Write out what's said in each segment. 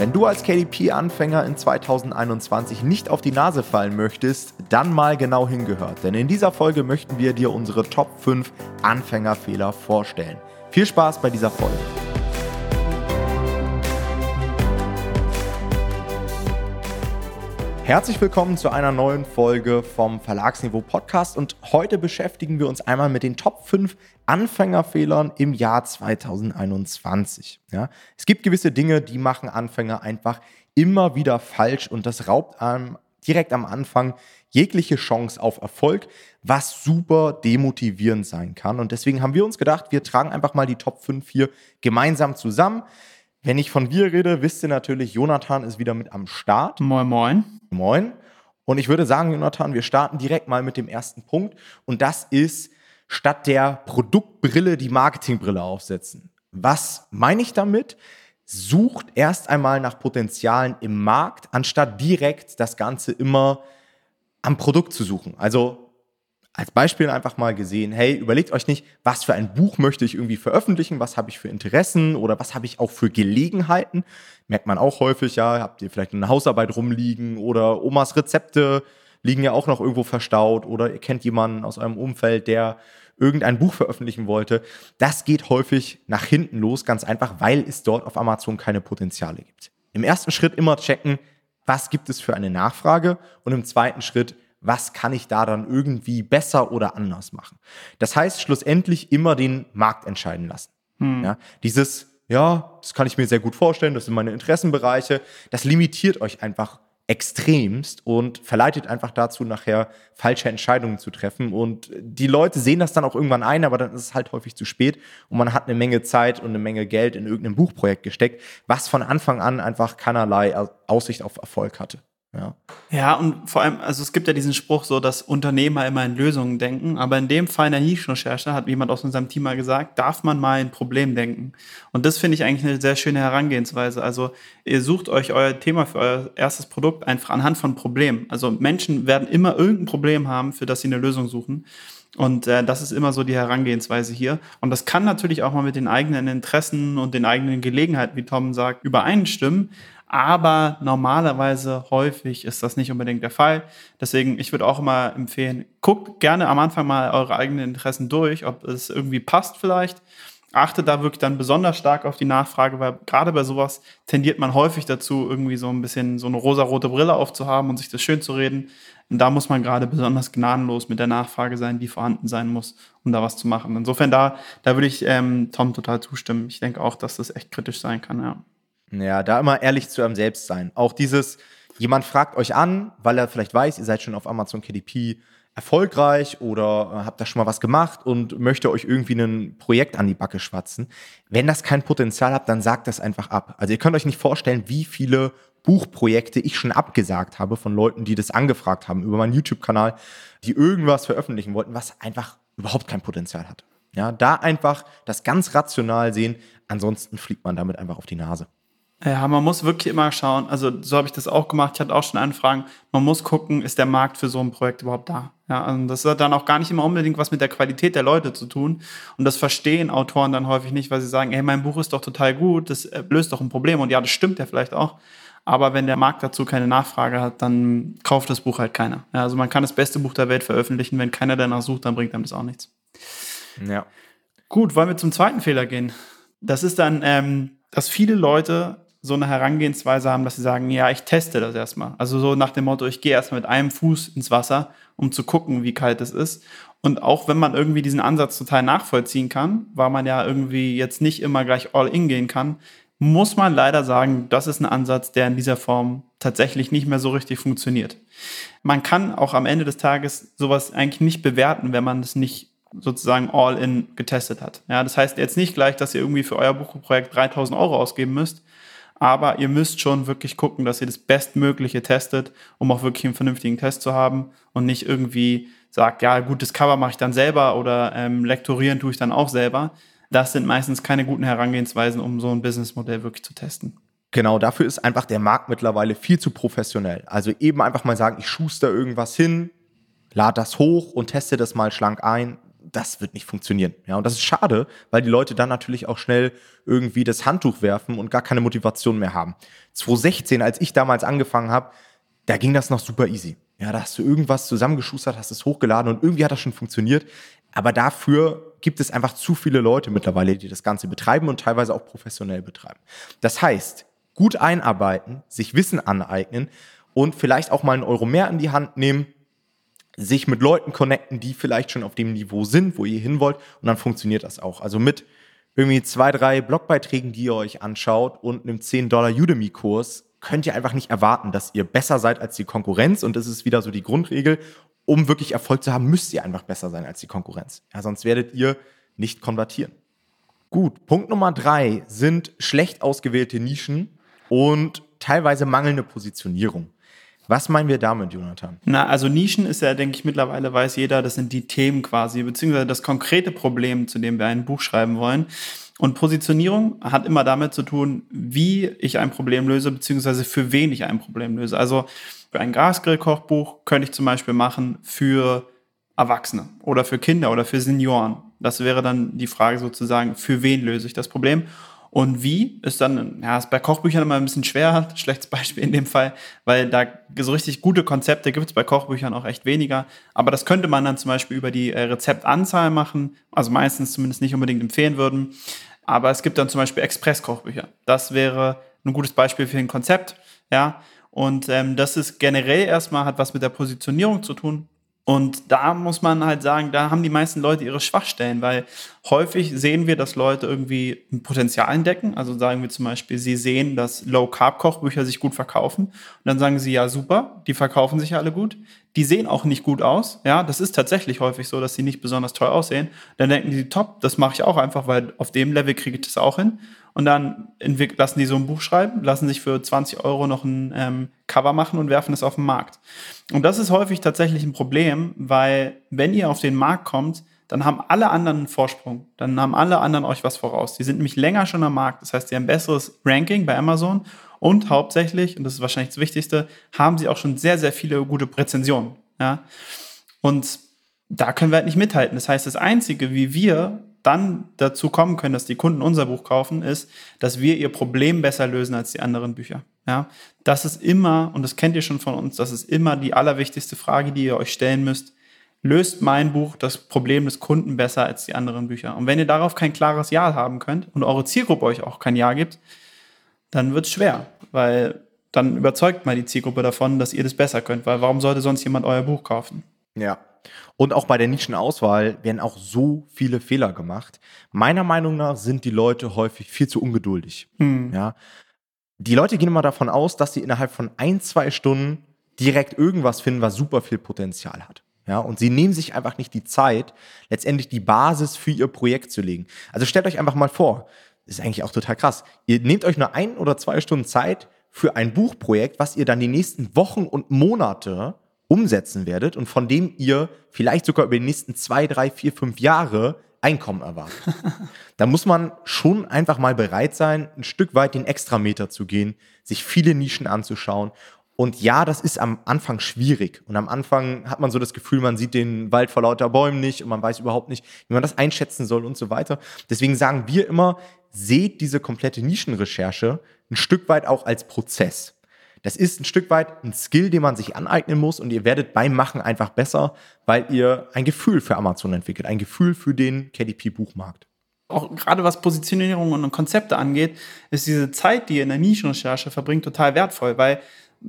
Wenn du als KDP-Anfänger in 2021 nicht auf die Nase fallen möchtest, dann mal genau hingehört. Denn in dieser Folge möchten wir dir unsere Top 5 Anfängerfehler vorstellen. Viel Spaß bei dieser Folge. Herzlich willkommen zu einer neuen Folge vom Verlagsniveau Podcast und heute beschäftigen wir uns einmal mit den Top 5 Anfängerfehlern im Jahr 2021. Ja, es gibt gewisse Dinge, die machen Anfänger einfach immer wieder falsch und das raubt einem direkt am Anfang jegliche Chance auf Erfolg, was super demotivierend sein kann. Und deswegen haben wir uns gedacht, wir tragen einfach mal die Top 5 hier gemeinsam zusammen. Wenn ich von wir rede, wisst ihr natürlich, Jonathan ist wieder mit am Start. Moin, moin. Moin. Und ich würde sagen, Jonathan, wir starten direkt mal mit dem ersten Punkt. Und das ist, statt der Produktbrille die Marketingbrille aufsetzen. Was meine ich damit? Sucht erst einmal nach Potenzialen im Markt, anstatt direkt das Ganze immer am Produkt zu suchen. Also als Beispiel einfach mal gesehen, hey, überlegt euch nicht, was für ein Buch möchte ich irgendwie veröffentlichen, was habe ich für Interessen oder was habe ich auch für Gelegenheiten. Merkt man auch häufig, ja, habt ihr vielleicht eine Hausarbeit rumliegen oder Omas Rezepte liegen ja auch noch irgendwo verstaut oder ihr kennt jemanden aus eurem Umfeld, der irgendein Buch veröffentlichen wollte. Das geht häufig nach hinten los, ganz einfach, weil es dort auf Amazon keine Potenziale gibt. Im ersten Schritt immer checken, was gibt es für eine Nachfrage und im zweiten Schritt, was kann ich da dann irgendwie besser oder anders machen. Das heißt, schlussendlich immer den Markt entscheiden lassen. Hm. Ja, dieses, ja, das kann ich mir sehr gut vorstellen, das sind meine Interessenbereiche, das limitiert euch einfach extremst und verleitet einfach dazu, nachher falsche Entscheidungen zu treffen. Und die Leute sehen das dann auch irgendwann ein, aber dann ist es halt häufig zu spät und man hat eine Menge Zeit und eine Menge Geld in irgendein Buchprojekt gesteckt, was von Anfang an einfach keinerlei Aussicht auf Erfolg hatte. Ja. ja, und vor allem, also es gibt ja diesen Spruch so, dass Unternehmer immer in Lösungen denken, aber in dem Fall in der Nischenrecherche, hat jemand aus unserem Team mal gesagt, darf man mal in Problem denken. Und das finde ich eigentlich eine sehr schöne Herangehensweise. Also ihr sucht euch euer Thema für euer erstes Produkt einfach anhand von Problemen. Also Menschen werden immer irgendein Problem haben, für das sie eine Lösung suchen. Und äh, das ist immer so die Herangehensweise hier. Und das kann natürlich auch mal mit den eigenen Interessen und den eigenen Gelegenheiten, wie Tom sagt, übereinstimmen aber normalerweise häufig ist das nicht unbedingt der Fall. Deswegen, ich würde auch immer empfehlen, guckt gerne am Anfang mal eure eigenen Interessen durch, ob es irgendwie passt vielleicht. Achtet da wirklich dann besonders stark auf die Nachfrage, weil gerade bei sowas tendiert man häufig dazu, irgendwie so ein bisschen so eine rosarote Brille aufzuhaben und sich das schön zu reden. Und da muss man gerade besonders gnadenlos mit der Nachfrage sein, die vorhanden sein muss, um da was zu machen. Insofern da, da würde ich ähm, Tom total zustimmen. Ich denke auch, dass das echt kritisch sein kann, ja. Ja, da immer ehrlich zu einem selbst sein. Auch dieses, jemand fragt euch an, weil er vielleicht weiß, ihr seid schon auf Amazon KDP erfolgreich oder äh, habt da schon mal was gemacht und möchte euch irgendwie ein Projekt an die Backe schwatzen. Wenn das kein Potenzial habt, dann sagt das einfach ab. Also ihr könnt euch nicht vorstellen, wie viele Buchprojekte ich schon abgesagt habe von Leuten, die das angefragt haben über meinen YouTube-Kanal, die irgendwas veröffentlichen wollten, was einfach überhaupt kein Potenzial hat. Ja, da einfach das ganz rational sehen, ansonsten fliegt man damit einfach auf die Nase. Ja, man muss wirklich immer schauen, also so habe ich das auch gemacht, ich hatte auch schon Anfragen, man muss gucken, ist der Markt für so ein Projekt überhaupt da? Ja, also das hat dann auch gar nicht immer unbedingt was mit der Qualität der Leute zu tun und das verstehen Autoren dann häufig nicht, weil sie sagen, hey, mein Buch ist doch total gut, das äh, löst doch ein Problem und ja, das stimmt ja vielleicht auch, aber wenn der Markt dazu keine Nachfrage hat, dann kauft das Buch halt keiner. Ja, also man kann das beste Buch der Welt veröffentlichen, wenn keiner danach sucht, dann bringt einem das auch nichts. Ja. Gut, wollen wir zum zweiten Fehler gehen? Das ist dann, ähm, dass viele Leute so eine Herangehensweise haben, dass sie sagen, ja, ich teste das erstmal. Also so nach dem Motto, ich gehe erstmal mit einem Fuß ins Wasser, um zu gucken, wie kalt es ist. Und auch wenn man irgendwie diesen Ansatz total nachvollziehen kann, weil man ja irgendwie jetzt nicht immer gleich all in gehen kann, muss man leider sagen, das ist ein Ansatz, der in dieser Form tatsächlich nicht mehr so richtig funktioniert. Man kann auch am Ende des Tages sowas eigentlich nicht bewerten, wenn man es nicht sozusagen all in getestet hat. Ja, das heißt jetzt nicht gleich, dass ihr irgendwie für euer Buchprojekt 3000 Euro ausgeben müsst, aber ihr müsst schon wirklich gucken, dass ihr das Bestmögliche testet, um auch wirklich einen vernünftigen Test zu haben und nicht irgendwie sagt, ja, gutes Cover mache ich dann selber oder ähm, lektorieren tue ich dann auch selber. Das sind meistens keine guten Herangehensweisen, um so ein Businessmodell wirklich zu testen. Genau, dafür ist einfach der Markt mittlerweile viel zu professionell. Also eben einfach mal sagen, ich schuster irgendwas hin, lade das hoch und teste das mal schlank ein. Das wird nicht funktionieren. Ja, und das ist schade, weil die Leute dann natürlich auch schnell irgendwie das Handtuch werfen und gar keine Motivation mehr haben. 2016, als ich damals angefangen habe, da ging das noch super easy. Ja, da hast du irgendwas zusammengeschustert, hast es hochgeladen und irgendwie hat das schon funktioniert. Aber dafür gibt es einfach zu viele Leute mittlerweile, die das Ganze betreiben und teilweise auch professionell betreiben. Das heißt, gut einarbeiten, sich Wissen aneignen und vielleicht auch mal einen Euro mehr in die Hand nehmen, sich mit Leuten connecten, die vielleicht schon auf dem Niveau sind, wo ihr hin wollt und dann funktioniert das auch. Also mit irgendwie zwei, drei Blogbeiträgen, die ihr euch anschaut und einem 10 Dollar Udemy-Kurs könnt ihr einfach nicht erwarten, dass ihr besser seid als die Konkurrenz und das ist wieder so die Grundregel. Um wirklich Erfolg zu haben, müsst ihr einfach besser sein als die Konkurrenz. Ja, sonst werdet ihr nicht konvertieren. Gut, Punkt Nummer drei sind schlecht ausgewählte Nischen und teilweise mangelnde Positionierung. Was meinen wir damit, Jonathan? Na, also Nischen ist ja, denke ich, mittlerweile weiß jeder, das sind die Themen quasi, beziehungsweise das konkrete Problem, zu dem wir ein Buch schreiben wollen. Und Positionierung hat immer damit zu tun, wie ich ein Problem löse, beziehungsweise für wen ich ein Problem löse. Also für ein Gasgrill-Kochbuch könnte ich zum Beispiel machen für Erwachsene oder für Kinder oder für Senioren. Das wäre dann die Frage sozusagen, für wen löse ich das Problem? Und wie ist dann, ja, ist bei Kochbüchern immer ein bisschen schwer, schlechtes Beispiel in dem Fall, weil da so richtig gute Konzepte gibt es bei Kochbüchern auch echt weniger. Aber das könnte man dann zum Beispiel über die äh, Rezeptanzahl machen, also meistens zumindest nicht unbedingt empfehlen würden. Aber es gibt dann zum Beispiel Express-Kochbücher. Das wäre ein gutes Beispiel für ein Konzept, ja. Und ähm, das ist generell erstmal, hat was mit der Positionierung zu tun. Und da muss man halt sagen, da haben die meisten Leute ihre Schwachstellen, weil häufig sehen wir, dass Leute irgendwie ein Potenzial entdecken. Also sagen wir zum Beispiel, sie sehen, dass Low-Carb-Kochbücher sich gut verkaufen. Und dann sagen sie, ja, super, die verkaufen sich alle gut. Die sehen auch nicht gut aus. Ja, das ist tatsächlich häufig so, dass sie nicht besonders toll aussehen. Dann denken die, top, das mache ich auch einfach, weil auf dem Level kriege ich das auch hin und dann lassen die so ein Buch schreiben, lassen sich für 20 Euro noch ein ähm, Cover machen und werfen es auf den Markt. Und das ist häufig tatsächlich ein Problem, weil wenn ihr auf den Markt kommt, dann haben alle anderen einen Vorsprung. Dann haben alle anderen euch was voraus. Die sind nämlich länger schon am Markt. Das heißt, die haben ein besseres Ranking bei Amazon und hauptsächlich, und das ist wahrscheinlich das Wichtigste, haben sie auch schon sehr, sehr viele gute Rezensionen. Ja? Und da können wir halt nicht mithalten. Das heißt, das Einzige, wie wir dann dazu kommen können, dass die Kunden unser Buch kaufen, ist, dass wir ihr Problem besser lösen als die anderen Bücher. Ja, das ist immer, und das kennt ihr schon von uns, das ist immer die allerwichtigste Frage, die ihr euch stellen müsst. Löst mein Buch das Problem des Kunden besser als die anderen Bücher? Und wenn ihr darauf kein klares Ja haben könnt und eure Zielgruppe euch auch kein Ja gibt, dann wird es schwer, weil dann überzeugt mal die Zielgruppe davon, dass ihr das besser könnt, weil warum sollte sonst jemand euer Buch kaufen? Ja, und auch bei der Nischenauswahl werden auch so viele Fehler gemacht. Meiner Meinung nach sind die Leute häufig viel zu ungeduldig. Mhm. Ja. Die Leute gehen immer davon aus, dass sie innerhalb von ein, zwei Stunden direkt irgendwas finden, was super viel Potenzial hat. Ja, und sie nehmen sich einfach nicht die Zeit, letztendlich die Basis für ihr Projekt zu legen. Also stellt euch einfach mal vor, das ist eigentlich auch total krass. Ihr nehmt euch nur ein oder zwei Stunden Zeit für ein Buchprojekt, was ihr dann die nächsten Wochen und Monate umsetzen werdet und von dem ihr vielleicht sogar über die nächsten zwei, drei, vier, fünf Jahre Einkommen erwartet. da muss man schon einfach mal bereit sein, ein Stück weit den Extrameter zu gehen, sich viele Nischen anzuschauen. Und ja, das ist am Anfang schwierig. Und am Anfang hat man so das Gefühl, man sieht den Wald vor lauter Bäumen nicht und man weiß überhaupt nicht, wie man das einschätzen soll und so weiter. Deswegen sagen wir immer, seht diese komplette Nischenrecherche ein Stück weit auch als Prozess. Das ist ein Stück weit ein Skill, den man sich aneignen muss und ihr werdet beim Machen einfach besser, weil ihr ein Gefühl für Amazon entwickelt, ein Gefühl für den KDP-Buchmarkt. Auch gerade was Positionierung und Konzepte angeht, ist diese Zeit, die ihr in der Nischenrecherche verbringt, total wertvoll, weil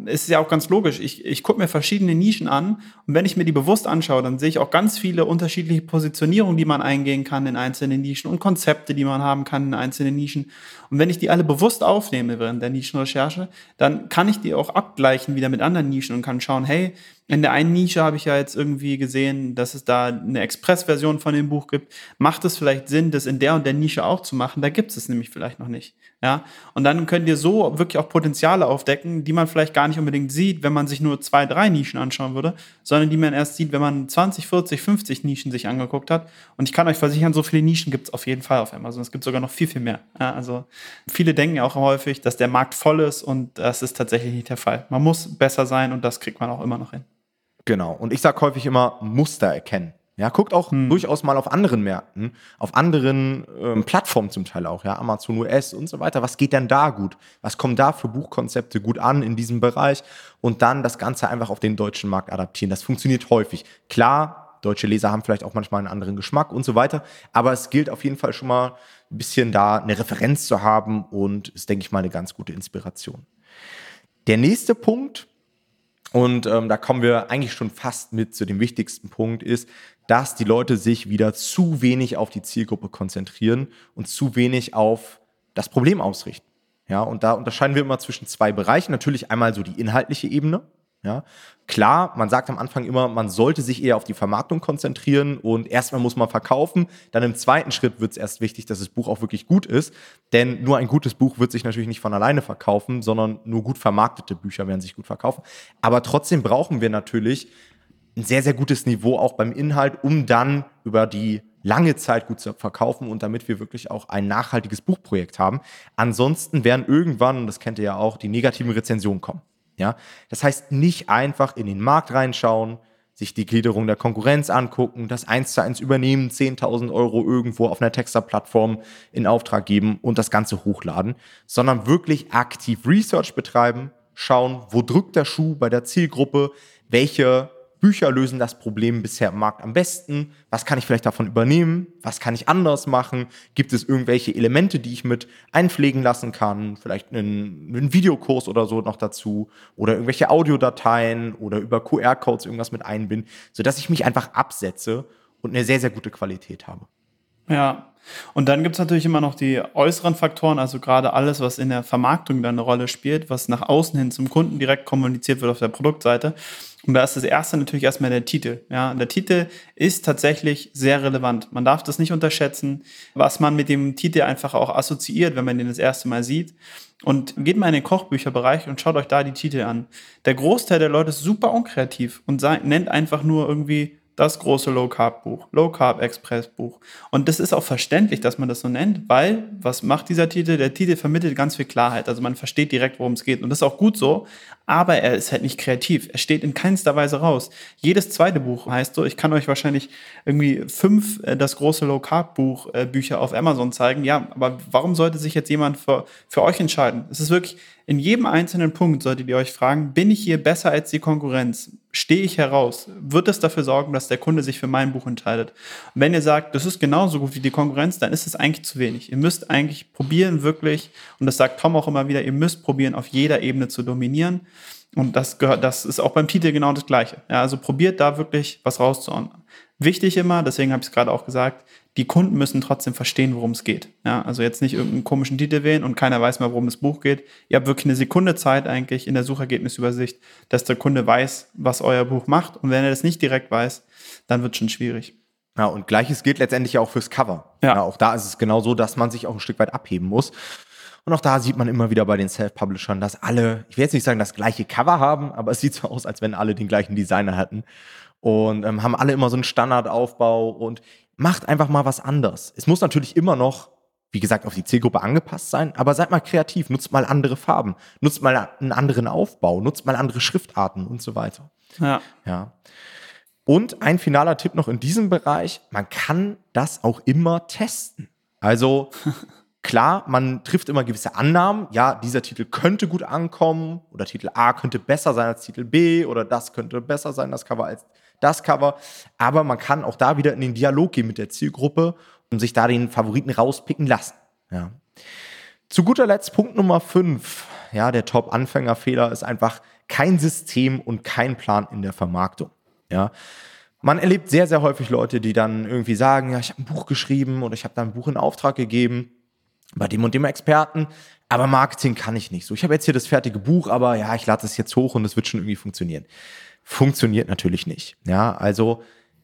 ist ja auch ganz logisch. Ich, ich gucke mir verschiedene Nischen an und wenn ich mir die bewusst anschaue, dann sehe ich auch ganz viele unterschiedliche Positionierungen, die man eingehen kann in einzelnen Nischen und Konzepte, die man haben kann in einzelnen Nischen. Und wenn ich die alle bewusst aufnehme während der Nischenrecherche, dann kann ich die auch abgleichen wieder mit anderen Nischen und kann schauen, hey, in der einen Nische habe ich ja jetzt irgendwie gesehen, dass es da eine Express-Version von dem Buch gibt. Macht es vielleicht Sinn, das in der und der Nische auch zu machen? Da gibt es es nämlich vielleicht noch nicht. Ja, und dann könnt ihr so wirklich auch Potenziale aufdecken, die man vielleicht gar nicht unbedingt sieht, wenn man sich nur zwei, drei Nischen anschauen würde, sondern die man erst sieht, wenn man 20, 40, 50 Nischen sich angeguckt hat. Und ich kann euch versichern, so viele Nischen gibt es auf jeden Fall auf Amazon. Es gibt sogar noch viel, viel mehr. Ja, also viele denken ja auch häufig, dass der Markt voll ist und das ist tatsächlich nicht der Fall. Man muss besser sein und das kriegt man auch immer noch hin. Genau. Und ich sage häufig immer Muster erkennen. Ja, guckt auch hm. durchaus mal auf anderen Märkten, auf anderen ähm, Plattformen zum Teil auch, ja, Amazon US und so weiter. Was geht denn da gut? Was kommen da für Buchkonzepte gut an in diesem Bereich? Und dann das Ganze einfach auf den deutschen Markt adaptieren. Das funktioniert häufig. Klar, deutsche Leser haben vielleicht auch manchmal einen anderen Geschmack und so weiter, aber es gilt auf jeden Fall schon mal ein bisschen da eine Referenz zu haben und ist, denke ich mal, eine ganz gute Inspiration. Der nächste Punkt, und ähm, da kommen wir eigentlich schon fast mit zu dem wichtigsten Punkt, ist, dass die Leute sich wieder zu wenig auf die Zielgruppe konzentrieren und zu wenig auf das Problem ausrichten. Ja, und da unterscheiden wir immer zwischen zwei Bereichen. Natürlich einmal so die inhaltliche Ebene. Ja, klar, man sagt am Anfang immer, man sollte sich eher auf die Vermarktung konzentrieren und erstmal muss man verkaufen. Dann im zweiten Schritt wird es erst wichtig, dass das Buch auch wirklich gut ist. Denn nur ein gutes Buch wird sich natürlich nicht von alleine verkaufen, sondern nur gut vermarktete Bücher werden sich gut verkaufen. Aber trotzdem brauchen wir natürlich ein sehr, sehr gutes Niveau auch beim Inhalt, um dann über die lange Zeit gut zu verkaufen und damit wir wirklich auch ein nachhaltiges Buchprojekt haben. Ansonsten werden irgendwann, und das kennt ihr ja auch, die negativen Rezensionen kommen. Ja? Das heißt, nicht einfach in den Markt reinschauen, sich die Gliederung der Konkurrenz angucken, das eins zu eins übernehmen, 10.000 Euro irgendwo auf einer Texter-Plattform in Auftrag geben und das Ganze hochladen, sondern wirklich aktiv Research betreiben, schauen, wo drückt der Schuh bei der Zielgruppe, welche Bücher lösen das Problem bisher im Markt am besten? Was kann ich vielleicht davon übernehmen? Was kann ich anders machen? Gibt es irgendwelche Elemente, die ich mit einpflegen lassen kann? Vielleicht einen, einen Videokurs oder so noch dazu oder irgendwelche Audiodateien oder über QR-Codes irgendwas mit einbinden, sodass ich mich einfach absetze und eine sehr, sehr gute Qualität habe. Ja, und dann gibt es natürlich immer noch die äußeren Faktoren, also gerade alles, was in der Vermarktung dann eine Rolle spielt, was nach außen hin zum Kunden direkt kommuniziert wird auf der Produktseite. Und da ist das erste natürlich erstmal der Titel. Ja, der Titel ist tatsächlich sehr relevant. Man darf das nicht unterschätzen, was man mit dem Titel einfach auch assoziiert, wenn man den das erste Mal sieht. Und geht mal in den Kochbücherbereich und schaut euch da die Titel an. Der Großteil der Leute ist super unkreativ und nennt einfach nur irgendwie das große Low Carb Buch, Low Carb Express Buch. Und das ist auch verständlich, dass man das so nennt, weil was macht dieser Titel? Der Titel vermittelt ganz viel Klarheit. Also man versteht direkt, worum es geht. Und das ist auch gut so. Aber er ist halt nicht kreativ. Er steht in keinster Weise raus. Jedes zweite Buch heißt so, ich kann euch wahrscheinlich irgendwie fünf äh, das große Low Carb Buch äh, Bücher auf Amazon zeigen. Ja, aber warum sollte sich jetzt jemand für, für euch entscheiden? Es ist wirklich in jedem einzelnen Punkt solltet ihr euch fragen, bin ich hier besser als die Konkurrenz? Stehe ich heraus? Wird es dafür sorgen, dass der Kunde sich für mein Buch entscheidet? Und wenn ihr sagt, das ist genauso gut wie die Konkurrenz, dann ist es eigentlich zu wenig. Ihr müsst eigentlich probieren, wirklich, und das sagt Tom auch immer wieder, ihr müsst probieren, auf jeder Ebene zu dominieren. Und das gehört, das ist auch beim Titel genau das Gleiche. Ja, also probiert da wirklich was rauszuhauen. Wichtig immer, deswegen habe ich es gerade auch gesagt, die Kunden müssen trotzdem verstehen, worum es geht. Ja, also jetzt nicht irgendeinen komischen Titel wählen und keiner weiß mehr, worum das Buch geht. Ihr habt wirklich eine Sekunde Zeit eigentlich in der Suchergebnisübersicht, dass der Kunde weiß, was euer Buch macht. Und wenn er das nicht direkt weiß, dann wird es schon schwierig. Ja, und gleiches gilt letztendlich auch fürs Cover. Ja. ja. Auch da ist es genau so, dass man sich auch ein Stück weit abheben muss. Und auch da sieht man immer wieder bei den Self-Publishern, dass alle, ich will jetzt nicht sagen, das gleiche Cover haben, aber es sieht so aus, als wenn alle den gleichen Designer hatten. Und ähm, haben alle immer so einen Standardaufbau und macht einfach mal was anders. Es muss natürlich immer noch, wie gesagt, auf die Zielgruppe angepasst sein, aber seid mal kreativ, nutzt mal andere Farben, nutzt mal einen anderen Aufbau, nutzt mal andere Schriftarten und so weiter. Ja. Ja. Und ein finaler Tipp noch in diesem Bereich, man kann das auch immer testen. Also klar, man trifft immer gewisse Annahmen. Ja, dieser Titel könnte gut ankommen oder Titel A könnte besser sein als Titel B oder das könnte besser sein, das Cover als das Cover. Aber man kann auch da wieder in den Dialog gehen mit der Zielgruppe und sich da den Favoriten rauspicken lassen. Ja. Zu guter Letzt Punkt Nummer 5. Ja, der Top-Anfängerfehler ist einfach kein System und kein Plan in der Vermarktung. Ja. Man erlebt sehr, sehr häufig Leute, die dann irgendwie sagen, ja, ich habe ein Buch geschrieben oder ich habe da ein Buch in Auftrag gegeben bei dem und dem Experten, aber Marketing kann ich nicht so. Ich habe jetzt hier das fertige Buch, aber ja, ich lade es jetzt hoch und es wird schon irgendwie funktionieren funktioniert natürlich nicht. Ja, also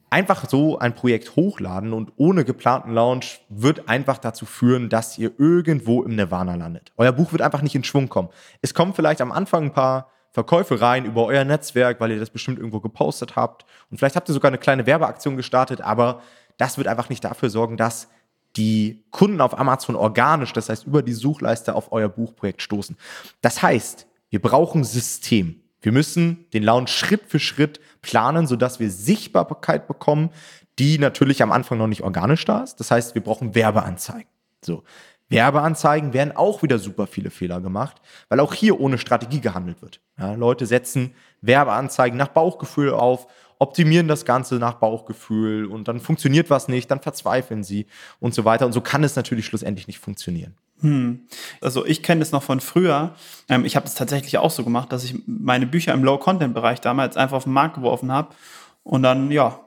einfach so ein Projekt hochladen und ohne geplanten Launch wird einfach dazu führen, dass ihr irgendwo im Nirvana landet. Euer Buch wird einfach nicht in Schwung kommen. Es kommen vielleicht am Anfang ein paar Verkäufe rein über euer Netzwerk, weil ihr das bestimmt irgendwo gepostet habt. Und vielleicht habt ihr sogar eine kleine Werbeaktion gestartet, aber das wird einfach nicht dafür sorgen, dass die Kunden auf Amazon organisch, das heißt über die Suchleiste auf euer Buchprojekt stoßen. Das heißt, wir brauchen System. Wir müssen den Launch Schritt für Schritt planen, sodass wir Sichtbarkeit bekommen, die natürlich am Anfang noch nicht organisch da ist. Das heißt, wir brauchen Werbeanzeigen. So. Werbeanzeigen werden auch wieder super viele Fehler gemacht, weil auch hier ohne Strategie gehandelt wird. Ja, Leute setzen Werbeanzeigen nach Bauchgefühl auf, optimieren das Ganze nach Bauchgefühl und dann funktioniert was nicht, dann verzweifeln sie und so weiter. Und so kann es natürlich schlussendlich nicht funktionieren. Hm. Also ich kenne das noch von früher. Ähm, ich habe das tatsächlich auch so gemacht, dass ich meine Bücher im Low-Content-Bereich damals einfach auf den Markt geworfen habe und dann, ja,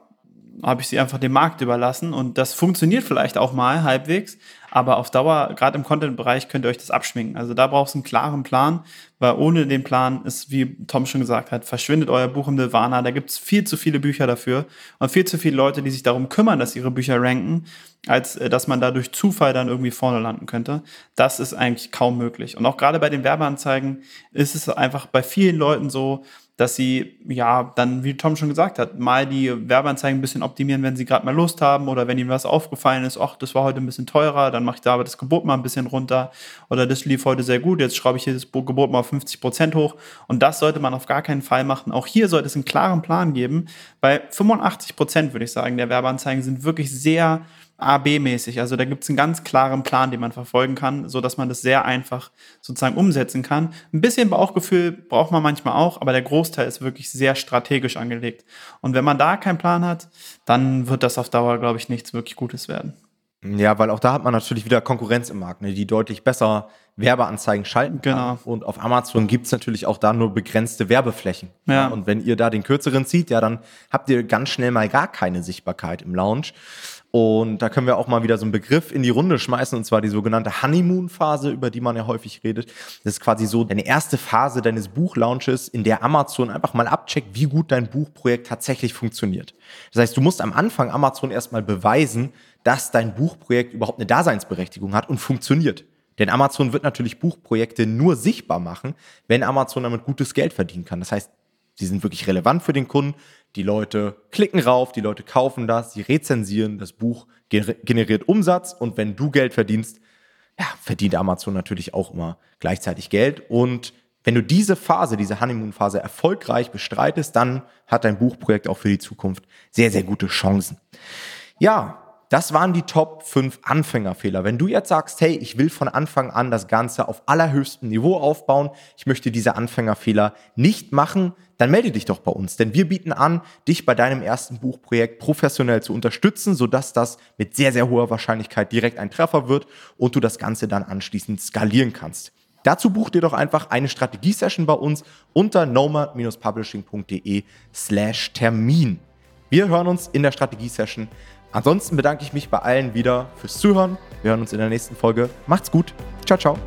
habe ich sie einfach dem Markt überlassen und das funktioniert vielleicht auch mal halbwegs, aber auf Dauer, gerade im Content-Bereich, könnt ihr euch das abschminken. Also da braucht es einen klaren Plan, weil ohne den Plan ist, wie Tom schon gesagt hat, verschwindet euer Buch im Nirvana. Da gibt es viel zu viele Bücher dafür und viel zu viele Leute, die sich darum kümmern, dass ihre Bücher ranken, als äh, dass man da durch Zufall dann irgendwie vorne landen könnte. Das ist eigentlich kaum möglich. Und auch gerade bei den Werbeanzeigen ist es einfach bei vielen Leuten so, dass sie, ja, dann, wie Tom schon gesagt hat, mal die Werbeanzeigen ein bisschen optimieren, wenn sie gerade mal Lust haben oder wenn ihnen was aufgefallen ist, ach, das war heute ein bisschen teurer, dann mache ich da aber das Gebot mal ein bisschen runter oder das lief heute sehr gut, jetzt schraube ich hier das Gebot mal auf 50 Prozent hoch und das sollte man auf gar keinen Fall machen. Auch hier sollte es einen klaren Plan geben. Bei 85 Prozent, würde ich sagen, der Werbeanzeigen sind wirklich sehr A-B-mäßig. Also da gibt es einen ganz klaren Plan, den man verfolgen kann, so dass man das sehr einfach sozusagen umsetzen kann. Ein bisschen Bauchgefühl braucht man manchmal auch, aber der Großteil ist wirklich sehr strategisch angelegt. Und wenn man da keinen Plan hat, dann wird das auf Dauer, glaube ich, nichts wirklich Gutes werden. Ja, weil auch da hat man natürlich wieder Konkurrenz im Markt, ne, die deutlich besser Werbeanzeigen schalten kann. Genau. Und auf Amazon gibt es natürlich auch da nur begrenzte Werbeflächen. Ja. Und wenn ihr da den kürzeren zieht, ja, dann habt ihr ganz schnell mal gar keine Sichtbarkeit im Lounge. Und da können wir auch mal wieder so einen Begriff in die Runde schmeißen, und zwar die sogenannte Honeymoon-Phase, über die man ja häufig redet. Das ist quasi so deine erste Phase deines Buchlaunches, in der Amazon einfach mal abcheckt, wie gut dein Buchprojekt tatsächlich funktioniert. Das heißt, du musst am Anfang Amazon erstmal beweisen, dass dein Buchprojekt überhaupt eine Daseinsberechtigung hat und funktioniert. Denn Amazon wird natürlich Buchprojekte nur sichtbar machen, wenn Amazon damit gutes Geld verdienen kann. Das heißt, sie sind wirklich relevant für den Kunden, die Leute klicken rauf, die Leute kaufen das, sie rezensieren, das Buch generiert Umsatz und wenn du Geld verdienst, ja, verdient Amazon natürlich auch immer gleichzeitig Geld. Und wenn du diese Phase, diese Honeymoon-Phase erfolgreich bestreitest, dann hat dein Buchprojekt auch für die Zukunft sehr, sehr gute Chancen. Ja, das waren die Top 5 Anfängerfehler. Wenn du jetzt sagst, hey, ich will von Anfang an das Ganze auf allerhöchstem Niveau aufbauen, ich möchte diese Anfängerfehler nicht machen, dann melde dich doch bei uns, denn wir bieten an, dich bei deinem ersten Buchprojekt professionell zu unterstützen, sodass das mit sehr, sehr hoher Wahrscheinlichkeit direkt ein Treffer wird und du das Ganze dann anschließend skalieren kannst. Dazu buch dir doch einfach eine Strategiesession bei uns unter nomad-publishing.de slash Termin. Wir hören uns in der Strategiesession. Ansonsten bedanke ich mich bei allen wieder fürs Zuhören. Wir hören uns in der nächsten Folge. Macht's gut. Ciao, ciao.